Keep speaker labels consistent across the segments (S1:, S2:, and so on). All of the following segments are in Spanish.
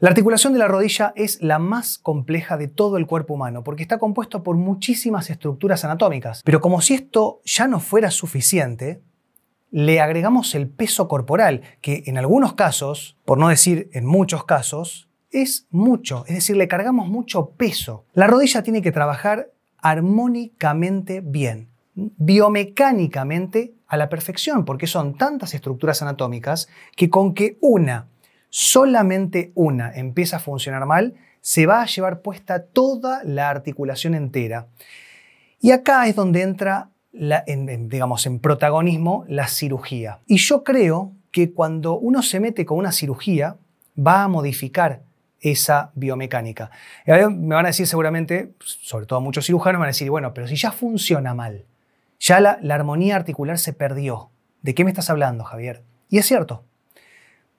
S1: La articulación de la rodilla es la más compleja de todo el cuerpo humano porque está compuesto por muchísimas estructuras anatómicas. Pero como si esto ya no fuera suficiente, le agregamos el peso corporal, que en algunos casos, por no decir en muchos casos, es mucho, es decir, le cargamos mucho peso. La rodilla tiene que trabajar armónicamente bien, biomecánicamente a la perfección, porque son tantas estructuras anatómicas que con que una solamente una empieza a funcionar mal, se va a llevar puesta toda la articulación entera. Y acá es donde entra, en, digamos, en protagonismo la cirugía. Y yo creo que cuando uno se mete con una cirugía, va a modificar esa biomecánica. Y me van a decir seguramente, sobre todo muchos cirujanos, me van a decir, bueno, pero si ya funciona mal, ya la armonía articular se perdió, ¿de qué me estás hablando, Javier? Y es cierto,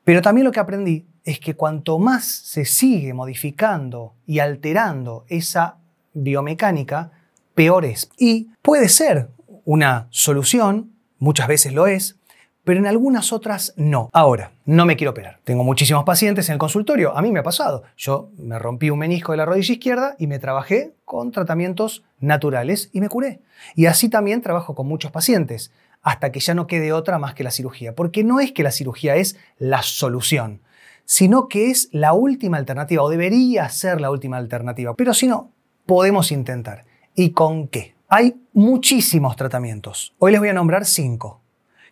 S1: pero también lo que aprendí es que cuanto más se sigue modificando y alterando esa biomecánica, peor es. Y puede ser una solución, muchas veces lo es, pero en algunas otras no. Ahora, no me quiero operar. Tengo muchísimos pacientes en el consultorio, a mí me ha pasado. Yo me rompí un menisco de la rodilla izquierda y me trabajé con tratamientos naturales y me curé. Y así también trabajo con muchos pacientes hasta que ya no quede otra más que la cirugía. Porque no es que la cirugía es la solución, sino que es la última alternativa, o debería ser la última alternativa. Pero si no, podemos intentar. ¿Y con qué? Hay muchísimos tratamientos. Hoy les voy a nombrar cinco,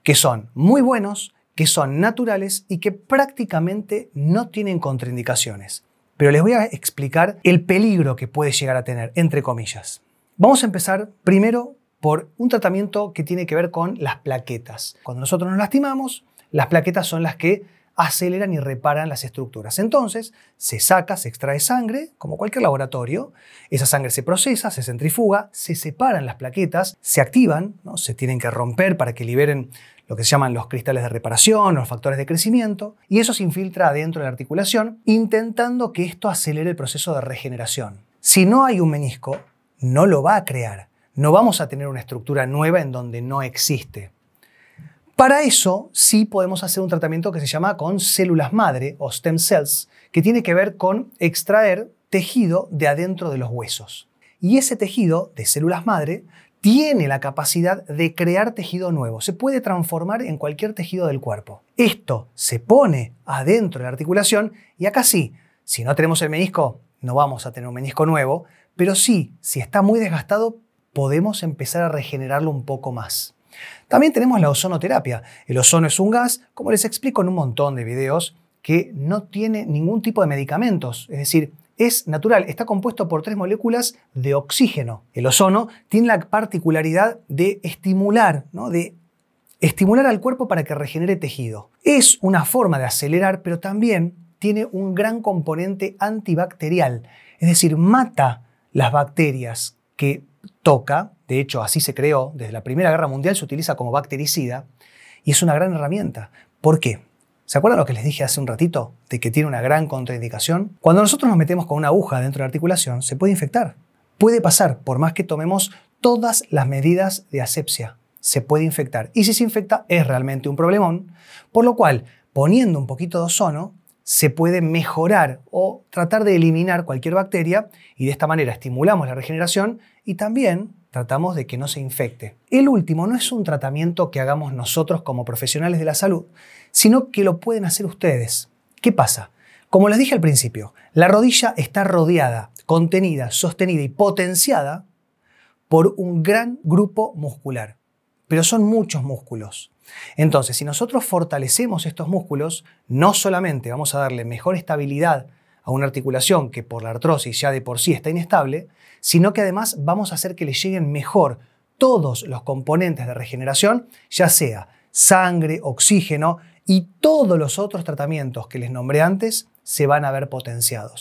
S1: que son muy buenos, que son naturales y que prácticamente no tienen contraindicaciones. Pero les voy a explicar el peligro que puede llegar a tener, entre comillas. Vamos a empezar primero por un tratamiento que tiene que ver con las plaquetas. Cuando nosotros nos lastimamos, las plaquetas son las que aceleran y reparan las estructuras. Entonces, se saca, se extrae sangre, como cualquier laboratorio, esa sangre se procesa, se centrifuga, se separan las plaquetas, se activan, ¿no? se tienen que romper para que liberen lo que se llaman los cristales de reparación, los factores de crecimiento, y eso se infiltra adentro de la articulación, intentando que esto acelere el proceso de regeneración. Si no hay un menisco, no lo va a crear no vamos a tener una estructura nueva en donde no existe. Para eso sí podemos hacer un tratamiento que se llama con células madre o stem cells, que tiene que ver con extraer tejido de adentro de los huesos. Y ese tejido de células madre tiene la capacidad de crear tejido nuevo, se puede transformar en cualquier tejido del cuerpo. Esto se pone adentro de la articulación y acá sí, si no tenemos el menisco, no vamos a tener un menisco nuevo, pero sí, si está muy desgastado, podemos empezar a regenerarlo un poco más. También tenemos la ozonoterapia. El ozono es un gas, como les explico en un montón de videos, que no tiene ningún tipo de medicamentos. Es decir, es natural, está compuesto por tres moléculas de oxígeno. El ozono tiene la particularidad de estimular, de estimular al cuerpo para que regenere tejido. Es una forma de acelerar, pero también tiene un gran componente antibacterial, es decir, mata las bacterias que toca, de hecho así se creó, desde la Primera Guerra Mundial se utiliza como bactericida y es una gran herramienta. ¿Por qué? ¿Se acuerdan lo que les dije hace un ratito de que tiene una gran contraindicación? Cuando nosotros nos metemos con una aguja dentro de la articulación, se puede infectar. Puede pasar, por más que tomemos todas las medidas de asepsia, se puede infectar. Y si se infecta, es realmente un problemón, por lo cual, poniendo un poquito de ozono, se puede mejorar o tratar de eliminar cualquier bacteria y de esta manera estimulamos la regeneración y también tratamos de que no se infecte. El último no es un tratamiento que hagamos nosotros como profesionales de la salud, sino que lo pueden hacer ustedes. ¿Qué pasa? Como les dije al principio, la rodilla está rodeada, contenida, sostenida y potenciada por un gran grupo muscular, pero son muchos músculos. Entonces, si nosotros fortalecemos estos músculos, no solamente vamos a darle mejor estabilidad a una articulación que por la artrosis ya de por sí está inestable, sino que además vamos a hacer que le lleguen mejor todos los componentes de regeneración, ya sea sangre, oxígeno y todos los otros tratamientos que les nombré antes se van a ver potenciados.